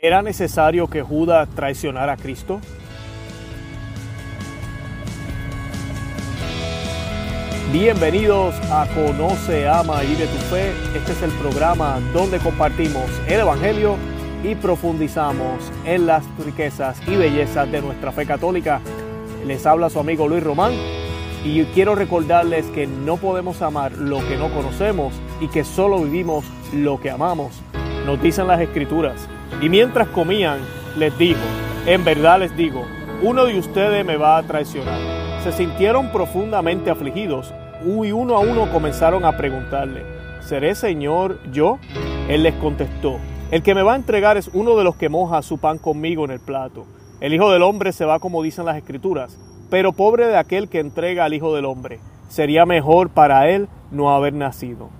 ¿Era necesario que Judas traicionara a Cristo? Bienvenidos a Conoce, Ama y Vive tu Fe. Este es el programa donde compartimos el Evangelio y profundizamos en las riquezas y bellezas de nuestra fe católica. Les habla su amigo Luis Román y quiero recordarles que no podemos amar lo que no conocemos y que solo vivimos lo que amamos. Nos dicen las escrituras. Y mientras comían, les dijo, en verdad les digo, uno de ustedes me va a traicionar. Se sintieron profundamente afligidos y uno a uno comenzaron a preguntarle, ¿seré Señor yo? Él les contestó, el que me va a entregar es uno de los que moja su pan conmigo en el plato. El Hijo del Hombre se va como dicen las Escrituras, pero pobre de aquel que entrega al Hijo del Hombre. Sería mejor para él no haber nacido.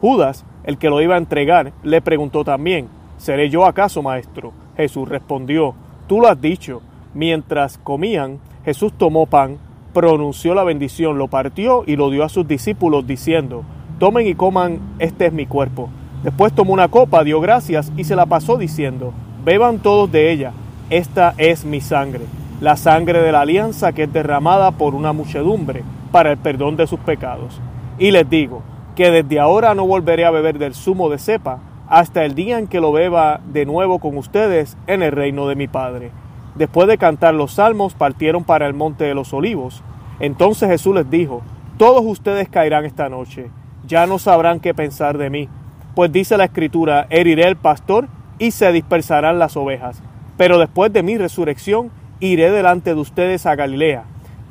Judas, el que lo iba a entregar, le preguntó también, ¿Seré yo acaso, maestro? Jesús respondió, tú lo has dicho. Mientras comían, Jesús tomó pan, pronunció la bendición, lo partió y lo dio a sus discípulos, diciendo, tomen y coman, este es mi cuerpo. Después tomó una copa, dio gracias y se la pasó diciendo, beban todos de ella, esta es mi sangre, la sangre de la alianza que es derramada por una muchedumbre para el perdón de sus pecados. Y les digo, que desde ahora no volveré a beber del zumo de cepa, hasta el día en que lo beba de nuevo con ustedes en el reino de mi Padre. Después de cantar los salmos, partieron para el monte de los olivos. Entonces Jesús les dijo, todos ustedes caerán esta noche, ya no sabrán qué pensar de mí, pues dice la escritura, heriré el pastor y se dispersarán las ovejas. Pero después de mi resurrección, iré delante de ustedes a Galilea.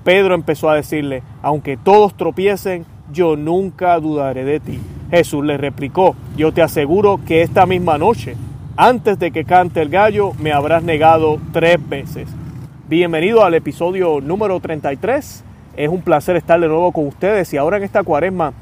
Pedro empezó a decirle, aunque todos tropiecen, yo nunca dudaré de ti. Jesús le replicó, yo te aseguro que esta misma noche, antes de que cante el gallo, me habrás negado tres veces. Bienvenido al episodio número 33. Es un placer estar de nuevo con ustedes y ahora en esta cuaresma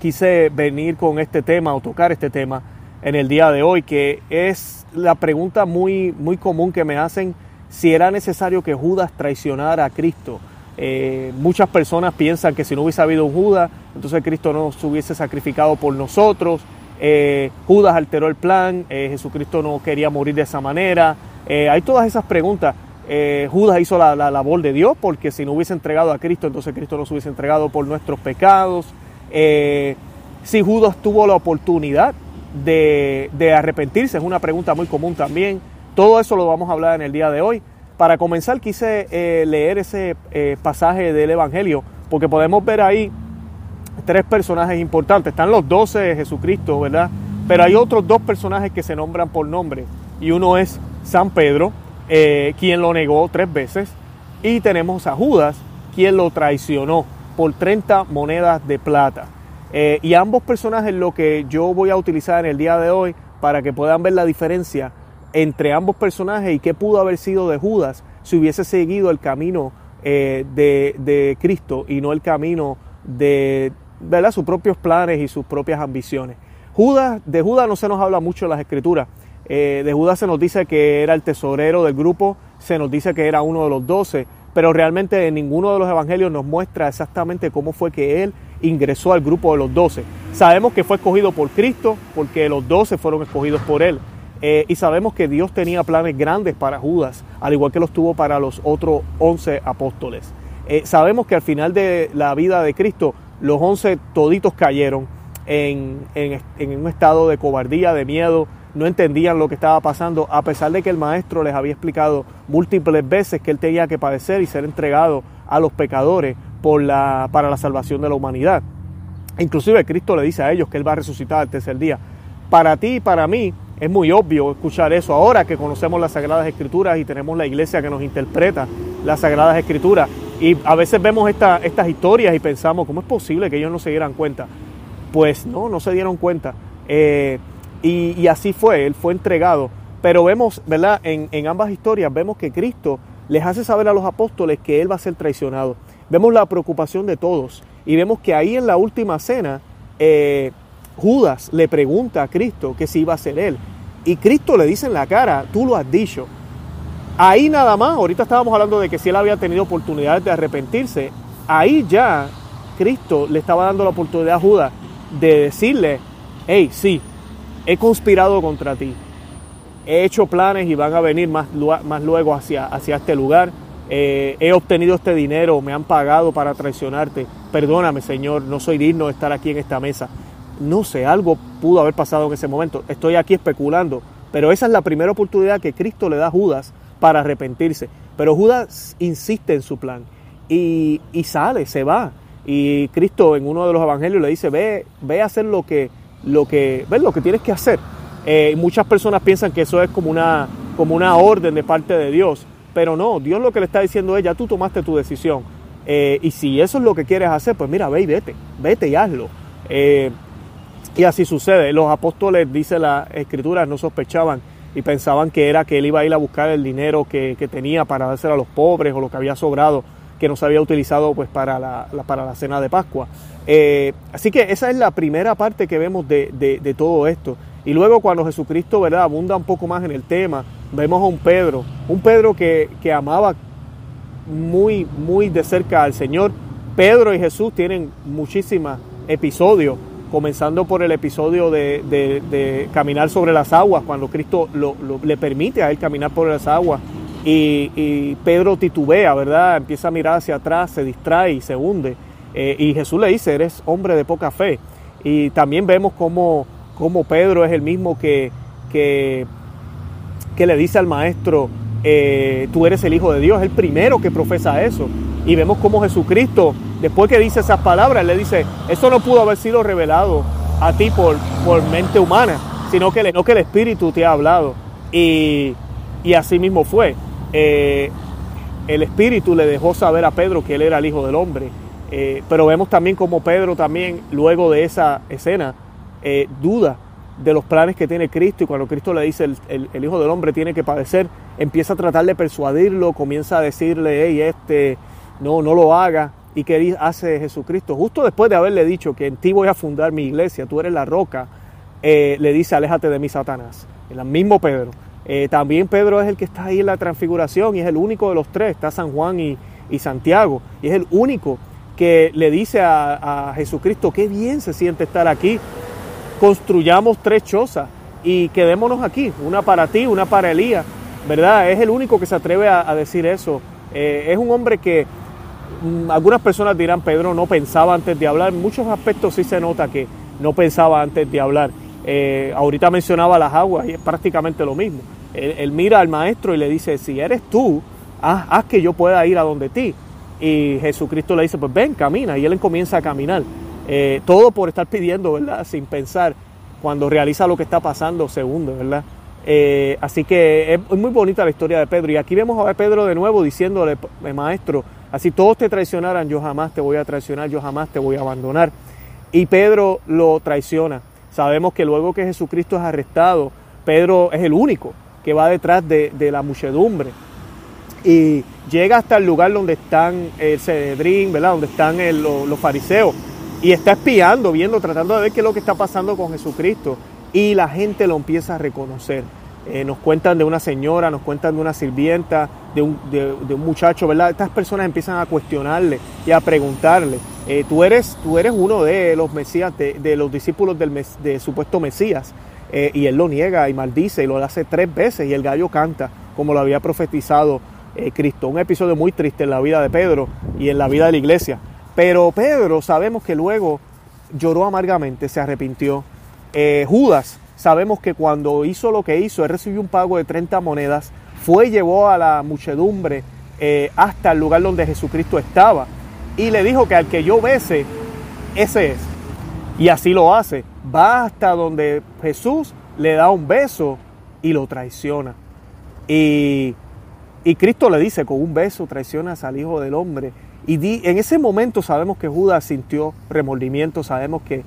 quise venir con este tema o tocar este tema en el día de hoy, que es la pregunta muy, muy común que me hacen si era necesario que Judas traicionara a Cristo. Eh, muchas personas piensan que si no hubiese habido un Judas, entonces Cristo no se hubiese sacrificado por nosotros. Eh, Judas alteró el plan, eh, Jesucristo no quería morir de esa manera. hay todas esas preguntas. Judas hizo la, labor de Dios porque si no hubiese entregado a Cristo, entonces Cristo no se hubiese entregado por nuestros pecados. si Judas tuvo la oportunidad de, de arrepentirse, es una pregunta muy común también. Todo eso lo vamos a hablar en el día de hoy. Para comenzar quise eh, leer ese eh, pasaje del Evangelio, porque podemos ver ahí tres personajes importantes. Están los doce de Jesucristo, ¿verdad? Pero hay otros dos personajes que se nombran por nombre. Y uno es San Pedro, eh, quien lo negó tres veces. Y tenemos a Judas, quien lo traicionó por 30 monedas de plata. y ambos personajes lo que yo voy a utilizar en el día de hoy para que puedan ver la diferencia entre ambos personajes y qué pudo haber sido de Judas si hubiese seguido el camino eh, de, Cristo y no el camino de ¿verdad? sus propios planes y sus propias ambiciones. Judas, de Judas no se nos habla mucho en las escrituras. Eh, de Judas se nos dice que era el tesorero del grupo, se nos dice que era uno de los doce, pero realmente en ninguno de los evangelios nos muestra exactamente cómo fue que él ingresó al grupo de los doce. Sabemos que fue escogido por Cristo porque los doce fueron escogidos por él. Eh, y sabemos que Dios tenía planes grandes para Judas, al igual que los tuvo para los otros once apóstoles. Eh, sabemos que al final de la vida de Cristo, los once toditos cayeron en, un estado de cobardía, de miedo, no entendían lo que estaba pasando, a pesar de que el maestro les había explicado múltiples veces que él tenía que padecer y ser entregado a los pecadores por la, para la salvación de la humanidad. Inclusive Cristo le dice a ellos que Él va a resucitar al tercer día. Para ti y para mí es muy obvio escuchar eso ahora que conocemos las Sagradas Escrituras y tenemos la iglesia que nos interpreta las Sagradas Escrituras. Y a veces vemos estas historias y pensamos, ¿cómo es posible que ellos no se dieran cuenta? Pues no, no se dieron cuenta. Eh, y, así fue, él fue entregado. Pero vemos, ¿verdad? En, ambas historias vemos que Cristo les hace saber a los apóstoles que él va a ser traicionado. Vemos la preocupación de todos y vemos que ahí en la última cena eh, Judas le pregunta a Cristo que si iba a ser él. Y Cristo le dice en la cara, tú lo has dicho. Ahí nada más, ahorita estábamos hablando de que si él había tenido oportunidades de arrepentirse, ahí ya Cristo le estaba dando la oportunidad a Judas de decirle, hey, sí, he conspirado contra ti. he hecho planes y van a venir más, más luego hacia, hacia este lugar. Eh, he obtenido este dinero, me han pagado para traicionarte. Perdóname, Señor, no soy digno de estar aquí en esta mesa. No sé, algo pudo haber pasado en ese momento. Estoy aquí especulando, pero esa es la primera oportunidad que Cristo le da a Judas para arrepentirse. Pero Judas insiste en su plan y, y sale, se va. Y Cristo en uno de los evangelios le dice, ve, ve a hacer lo que, lo que, ve lo que tienes que hacer. Eh, muchas personas piensan que eso es como una, como una orden de parte de Dios, pero no, Dios lo que le está diciendo es, ya tú tomaste tu decisión. Eh, y si eso es lo que quieres hacer, pues mira, ve y vete, vete y hazlo. Eh, y así sucede. Los apóstoles, dice la escritura, no sospechaban y pensaban que era que él iba a ir a buscar el dinero que, tenía para dárselo a los pobres o lo que había sobrado que no se había utilizado pues para la, para la cena de Pascua. así que esa es la primera parte que vemos de, de todo esto. Y luego cuando Jesucristo ¿verdad? abunda un poco más en el tema, vemos a un Pedro, un Pedro que, amaba muy, muy de cerca al Señor. Pedro y Jesús tienen muchísimos episodios, comenzando por el episodio de, caminar sobre las aguas, cuando Cristo le permite a él caminar por las aguas. Y, Pedro titubea, ¿verdad? Empieza a mirar hacia atrás, se distrae y se hunde. Eh, y Jesús le dice, eres hombre de poca fe. Y también vemos cómo como Pedro es el mismo que, que, le dice al maestro, eh, tú eres el Hijo de Dios, es el primero que profesa eso. Y vemos como Jesucristo, después que dice esas palabras, le dice, eso no pudo haber sido revelado a ti por, por mente humana, sino que, el, que el Espíritu te ha hablado. Y, así mismo fue. Eh, el Espíritu le dejó saber a Pedro que él era el Hijo del Hombre. Eh, pero vemos también como Pedro también, luego de esa escena, eh, duda de los planes que tiene Cristo y cuando Cristo le dice el, Hijo del Hombre tiene que padecer, empieza a tratar de persuadirlo, comienza a decirle, hey, este, no, no lo haga. ¿Y qué hace Jesucristo? Justo después de haberle dicho que en ti voy a fundar mi iglesia, tú eres la roca, eh, le dice, aléjate de mí, Satanás. El mismo Pedro. Eh, también Pedro es el que está ahí en la transfiguración y es el único de los tres, está San Juan y, Santiago, y es el único que le dice a, Jesucristo, qué bien se siente estar aquí, construyamos tres chozas y quedémonos aquí, una para ti, una para Elías, ¿verdad? Es el único que se atreve a, decir eso. Eh, es un hombre que algunas personas dirán, Pedro no pensaba antes de hablar, en muchos aspectos sí se nota que no pensaba antes de hablar. Eh, ahorita mencionaba las aguas y es prácticamente lo mismo. Él, mira al maestro y le dice, si eres tú, haz, haz, que yo pueda ir a donde ti. Y Jesucristo le dice, pues ven, camina. Y él comienza a caminar. Eh, todo por estar pidiendo, ¿verdad? Sin pensar. Cuando realiza lo que está pasando, segundo, ¿verdad? Eh, así que es muy bonita la historia de Pedro. Y aquí vemos a Pedro de nuevo diciéndole, maestro, así todos te traicionaran, yo jamás te voy a traicionar, yo jamás te voy a abandonar. Y Pedro lo traiciona. Sabemos que luego que Jesucristo es arrestado, Pedro es el único que va detrás de, la muchedumbre. Y llega hasta el lugar donde están el Cedrín, ¿verdad? Donde están los fariseos y está espiando, viendo, tratando de ver qué es lo que está pasando con Jesucristo. Y la gente lo empieza a reconocer. Eh, nos cuentan de una señora, nos cuentan de una sirvienta, de un, muchacho, ¿verdad? Estas personas empiezan a cuestionarle y a preguntarle, eh, ¿tú, eres, tú eres uno de los Mesías, de, los discípulos del supuesto Mesías. Eh, y él lo niega y maldice y lo hace tres veces y el gallo canta como lo había profetizado Cristo. Un episodio muy triste en la vida de Pedro y en la vida de la iglesia. Pero Pedro sabemos que luego lloró amargamente, se arrepintió. Judas, sabemos que cuando hizo lo que hizo, él recibió un pago de 30 monedas, fue y llevó a la muchedumbre eh, hasta el lugar donde Jesucristo estaba y le dijo que al que yo bese, ese es. Y así lo hace. Va hasta donde Jesús le da un beso y lo traiciona. Y, y Cristo le dice, con un beso traicionas al Hijo del Hombre. Y en ese momento sabemos que Judas sintió remordimiento, sabemos que,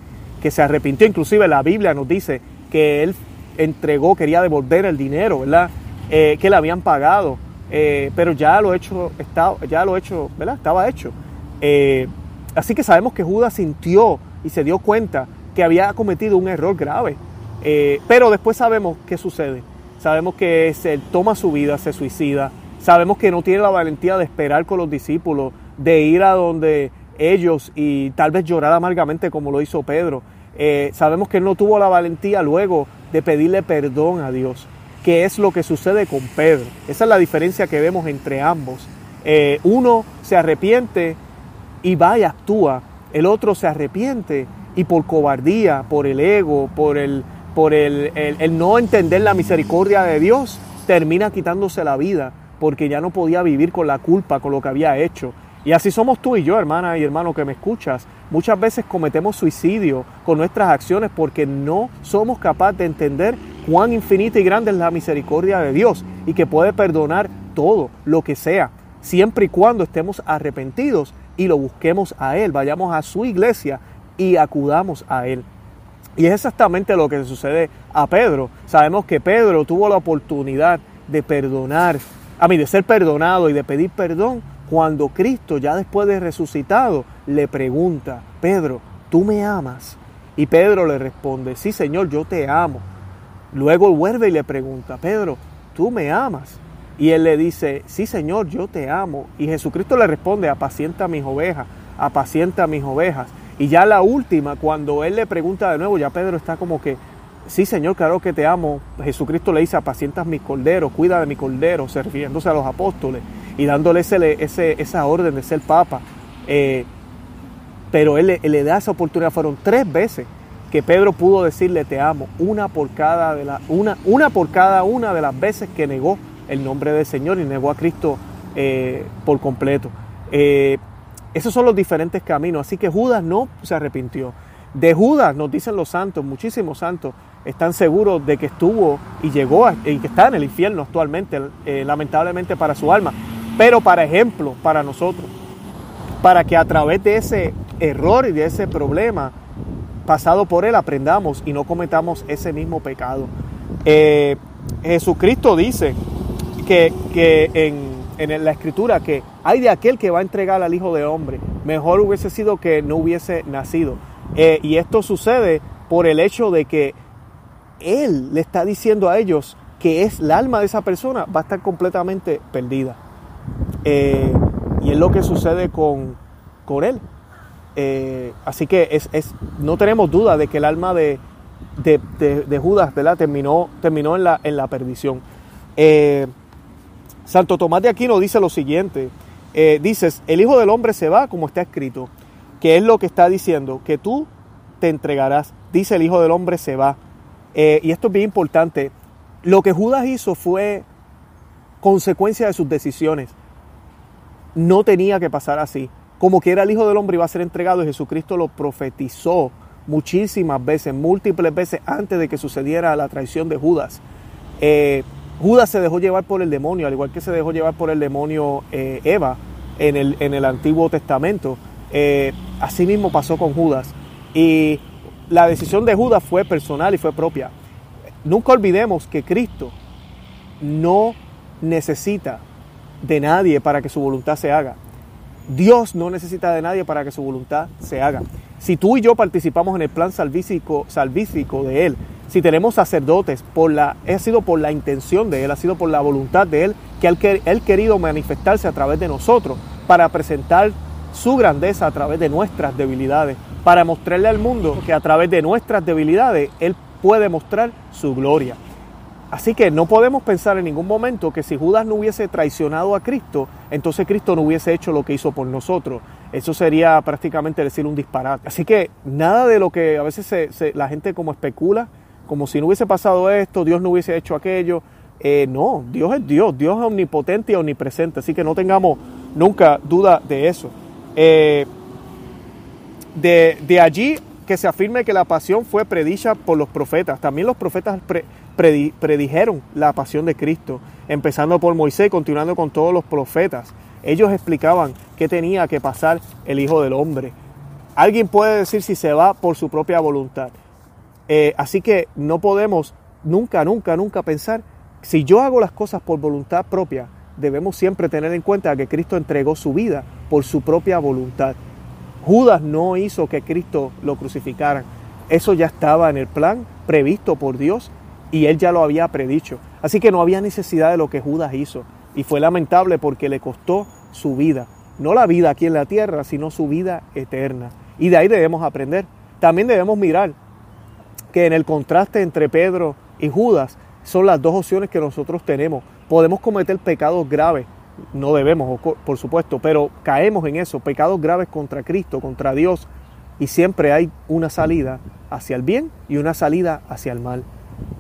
se arrepintió. Inclusive la Biblia nos dice que él entregó, quería devolver el dinero, ¿verdad? Eh, que le habían pagado. Eh, pero ya lo hecho, estaba, ya lo hecho, ¿verdad? Estaba hecho. Eh, así que sabemos que Judas sintió y se dio cuenta que había cometido un error grave. pero después sabemos qué sucede. Sabemos que se toma su vida, se suicida. Sabemos que no tiene la valentía de esperar con los discípulos de ir a donde ellos y tal vez llorar amargamente como lo hizo Pedro. Eh, sabemos que él no tuvo la valentía luego de pedirle perdón a Dios. que es lo que sucede con Pedro. Esa es la diferencia que vemos entre ambos. Eh, uno se arrepiente y va y actúa. El otro se arrepiente y por cobardía, por el ego, por el, por el, el, no entender la misericordia de Dios, termina quitándose la vida porque ya no podía vivir con la culpa, con lo que había hecho. Y así somos tú y yo, hermana y hermano que me escuchas. Muchas veces cometemos suicidio con nuestras acciones porque no somos capaces de entender cuán infinita y grande es la misericordia de Dios y que puede perdonar todo, lo que sea, siempre y cuando estemos arrepentidos y lo busquemos a Él, vayamos a su iglesia y acudamos a Él. Y es exactamente lo que sucede a Pedro. Sabemos que Pedro tuvo la oportunidad de perdonar, a mí de ser perdonado y de pedir perdón cuando Cristo, ya después de resucitado, le pregunta, Pedro, ¿tú me amas? Y Pedro le responde, sí Señor, yo te amo. Luego vuelve y le pregunta, Pedro, ¿tú me amas? Y él le dice, sí Señor, yo te amo. Y Jesucristo le responde, apacienta mis ovejas, apacienta mis ovejas. Y ya la última, cuando él le pregunta de nuevo, ya Pedro está como que, sí Señor, claro que te amo. Jesucristo le dice, apacientas mis corderos, cuida de mi cordero, refiriéndose a los apóstoles y dándole ese, esa orden de ser papa. Eh, pero él, le da esa oportunidad. Fueron tres veces que Pedro pudo decirle te amo, una por cada, una, una, por cada una de las veces que negó el nombre del Señor y negó a Cristo eh, por completo. Eh, esos son los diferentes caminos. Así que Judas no se arrepintió. De Judas nos dicen los santos, muchísimos santos, están seguros de que estuvo y llegó y que está en el infierno actualmente, lamentablemente para su alma pero para ejemplo, para nosotros, para que a través de ese error y de ese problema pasado por él aprendamos y no cometamos ese mismo pecado. Eh, Jesucristo dice que, en, la escritura que hay de aquel que va a entregar al Hijo de Hombre, mejor hubiese sido que no hubiese nacido. Eh, y esto sucede por el hecho de que Él le está diciendo a ellos que es el alma de esa persona, va a estar completamente perdida. Eh, y es lo que sucede con, con él. Eh, así que es, no tenemos duda de que el alma de, de, Judas terminó, terminó en, la, en la perdición. Eh, Santo Tomás de Aquino dice lo siguiente, dices, el Hijo del Hombre se va como está escrito, que es lo que está diciendo, que tú te entregarás, dice el Hijo del Hombre se va. y esto es bien importante, lo que Judas hizo fue consecuencia de sus decisiones no tenía que pasar así. Como que era el Hijo del Hombre iba a ser entregado y Jesucristo lo profetizó muchísimas veces, múltiples veces antes de que sucediera la traición de Judas. Eh, Judas se dejó llevar por el demonio, al igual que se dejó llevar por el demonio eh, Eva en el, en el, Antiguo Testamento. Eh, así mismo pasó con Judas. Y la decisión de Judas fue personal y fue propia. Nunca olvidemos que Cristo no necesita de nadie para que su voluntad se haga. Dios no necesita de nadie para que su voluntad se haga. Si tú y yo participamos en el plan salvífico, de Él, si tenemos sacerdotes, por la, ha sido por la intención de Él, ha sido por la voluntad de Él, que Él, él querido manifestarse a través de nosotros para presentar su grandeza a través de nuestras debilidades, para mostrarle al mundo que a través de nuestras debilidades Él puede mostrar su gloria. Así que no podemos pensar en ningún momento que si Judas no hubiese traicionado a Cristo, entonces Cristo no hubiese hecho lo que hizo por nosotros. Eso sería prácticamente decir un disparate. Así que nada de lo que a veces la gente como especula, como si no hubiese pasado esto, Dios no hubiese hecho aquello. Eh, no, Dios es Dios, Dios es omnipotente y omnipresente, así que no tengamos nunca duda de eso. Eh, de, allí que se afirme que la pasión fue predicha por los profetas. También los profetas predijeron la pasión de Cristo, empezando por Moisés, continuando con todos los profetas. Ellos explicaban qué tenía que pasar el Hijo del Hombre. Alguien puede decir si se va por su propia voluntad. Eh, así que no podemos nunca, nunca, nunca pensar, si yo hago las cosas por voluntad propia, debemos siempre tener en cuenta que Cristo entregó su vida por su propia voluntad. Judas no hizo que Cristo lo crucificaran. Eso ya estaba en el plan previsto por Dios y él ya lo había predicho. Así que no había necesidad de lo que Judas hizo. Y fue lamentable porque le costó su vida. No la vida aquí en la tierra, sino su vida eterna. Y de ahí debemos aprender. También debemos mirar que en el contraste entre Pedro y Judas, son las dos opciones que nosotros tenemos. Podemos cometer pecados graves, no debemos, por supuesto, pero caemos en eso, pecados graves contra Cristo, contra Dios, y siempre hay una salida hacia el bien y una salida hacia el mal.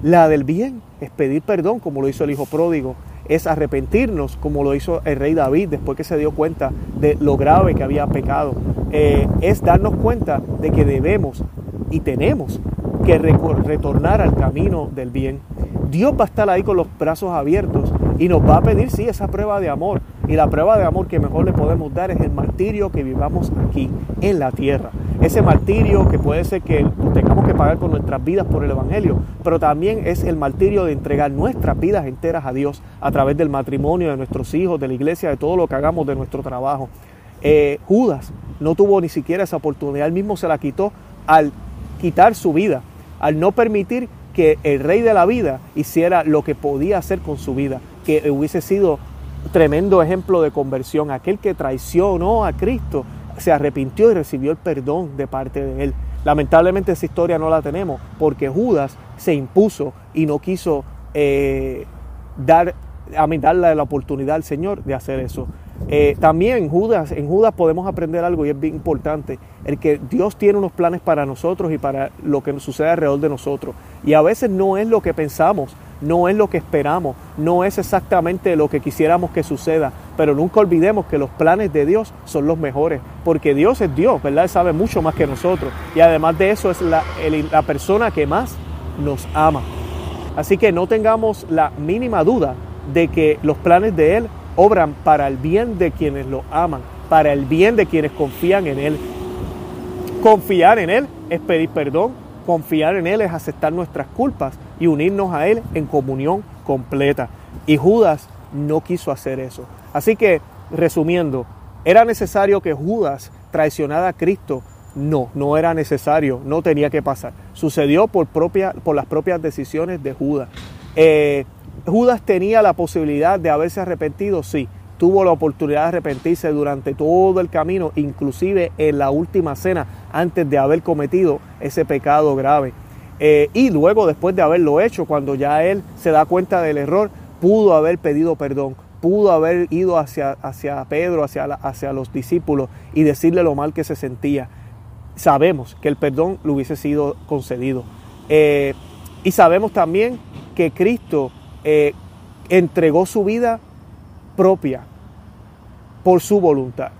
La del bien es pedir perdón, como lo hizo el hijo pródigo, es arrepentirnos, como lo hizo el rey David después que se dio cuenta de lo grave que había pecado. Eh, es darnos cuenta de que debemos y tenemos que retornar al camino del bien. Dios va a estar ahí con los brazos abiertos y nos va a pedir, sí, esa prueba de amor. Y la prueba de amor que mejor le podemos dar es el martirio que vivamos aquí en la tierra. Ese martirio que puede ser que tengamos que pagar con nuestras vidas por el Evangelio, pero también es el martirio de entregar nuestras vidas enteras a Dios a través del matrimonio, de nuestros hijos, de la iglesia, de todo lo que hagamos de nuestro trabajo. Eh, Judas no tuvo ni siquiera esa oportunidad, él mismo se la quitó al quitar su vida, al no permitir que el rey de la vida hiciera lo que podía hacer con su vida, que hubiese sido tremendo ejemplo de conversión. Aquel que traicionó a Cristo se arrepintió y recibió el perdón de parte de él. Lamentablemente esa historia no la tenemos porque Judas se impuso y no quiso eh, dar, a mí, darle la oportunidad al Señor de hacer eso. Eh, también Judas, en Judas podemos aprender algo y es bien importante, el que Dios tiene unos planes para nosotros y para lo que sucede alrededor de nosotros. Y a veces no es lo que pensamos, no es lo que esperamos, no es exactamente lo que quisiéramos que suceda, pero nunca olvidemos que los planes de Dios son los mejores, porque Dios es Dios, ¿verdad? Él sabe mucho más que nosotros y además de eso es la, la persona que más nos ama. Así que no tengamos la mínima duda de que los planes de Él obran para el bien de quienes lo aman, para el bien de quienes confían en Él. Confiar en Él es pedir perdón, confiar en Él es aceptar nuestras culpas y unirnos a Él en comunión completa. Y Judas no quiso hacer eso. Así que, resumiendo, ¿era necesario que Judas traicionara a Cristo? No, no era necesario, no tenía que pasar. Sucedió por, propia, por las propias decisiones de Judas. Eh, Judas tenía la posibilidad de haberse arrepentido, sí. Tuvo la oportunidad de arrepentirse durante todo el camino, inclusive en la última cena, antes de haber cometido ese pecado grave. Eh, y luego, después de haberlo hecho, cuando ya él se da cuenta del error, pudo haber pedido perdón, pudo haber ido hacia, hacia Pedro, hacia, hacia los discípulos y decirle lo mal que se sentía. Sabemos que el perdón le hubiese sido concedido. Eh, y sabemos también que Cristo eh, entregó su vida propia por su voluntad.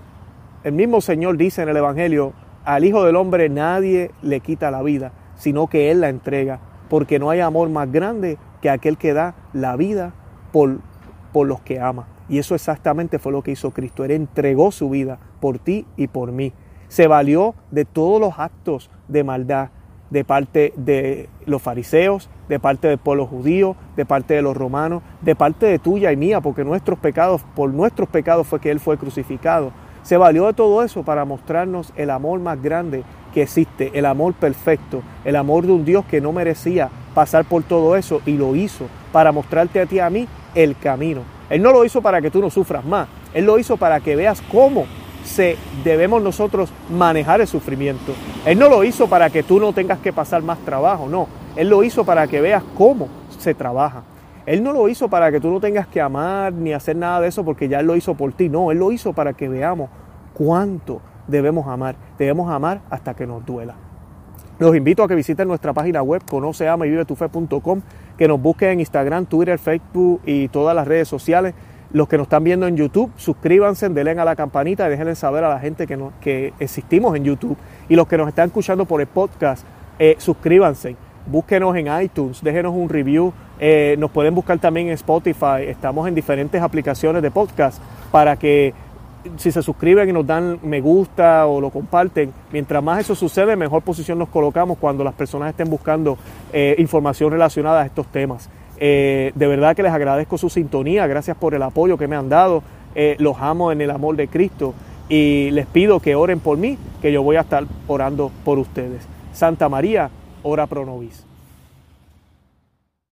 El mismo Señor dice en el Evangelio, al Hijo del Hombre nadie le quita la vida, sino que Él la entrega, porque no hay amor más grande que aquel que da la vida por, por los que ama. Y eso exactamente fue lo que hizo Cristo. Él entregó su vida por ti y por mí. Se valió de todos los actos de maldad de parte de los fariseos, de parte del pueblo judío, de parte de los romanos, de parte de tuya y mía, porque nuestros pecados, por nuestros pecados fue que Él fue crucificado. Se valió de todo eso para mostrarnos el amor más grande que existe, el amor perfecto, el amor de un Dios que no merecía pasar por todo eso y lo hizo para mostrarte a ti y a mí el camino. Él no lo hizo para que tú no sufras más, Él lo hizo para que veas cómo se debemos nosotros manejar el sufrimiento. Él no lo hizo para que tú no tengas que pasar más trabajo, no. Él lo hizo para que veas cómo se trabaja. Él no lo hizo para que tú no tengas que amar ni hacer nada de eso porque ya lo hizo por ti. No, Él lo hizo para que veamos cuánto debemos amar. Debemos amar hasta que nos duela. Los invito a que visiten nuestra página web conoceama y vive tu fe.com, que nos busquen en Instagram, Twitter, Facebook y todas las redes sociales. Los que nos están viendo en YouTube, suscríbanse, denle a la campanita y déjenle saber a la gente que, que existimos en YouTube. Y los que nos están escuchando por el podcast, eh, suscríbanse, búsquenos en iTunes, déjenos un review. Eh, nos pueden buscar también en Spotify. Estamos en diferentes aplicaciones de podcast para que si se suscriben y nos dan me gusta o lo comparten, mientras más eso sucede, mejor posición nos colocamos cuando las personas estén buscando eh, información relacionada a estos temas. Eh, de verdad que les agradezco su sintonía, gracias por el apoyo que me han dado, eh, los amo en el amor de Cristo y les pido que oren por mí, que yo voy a estar orando por ustedes. Santa María, ora pro nobis.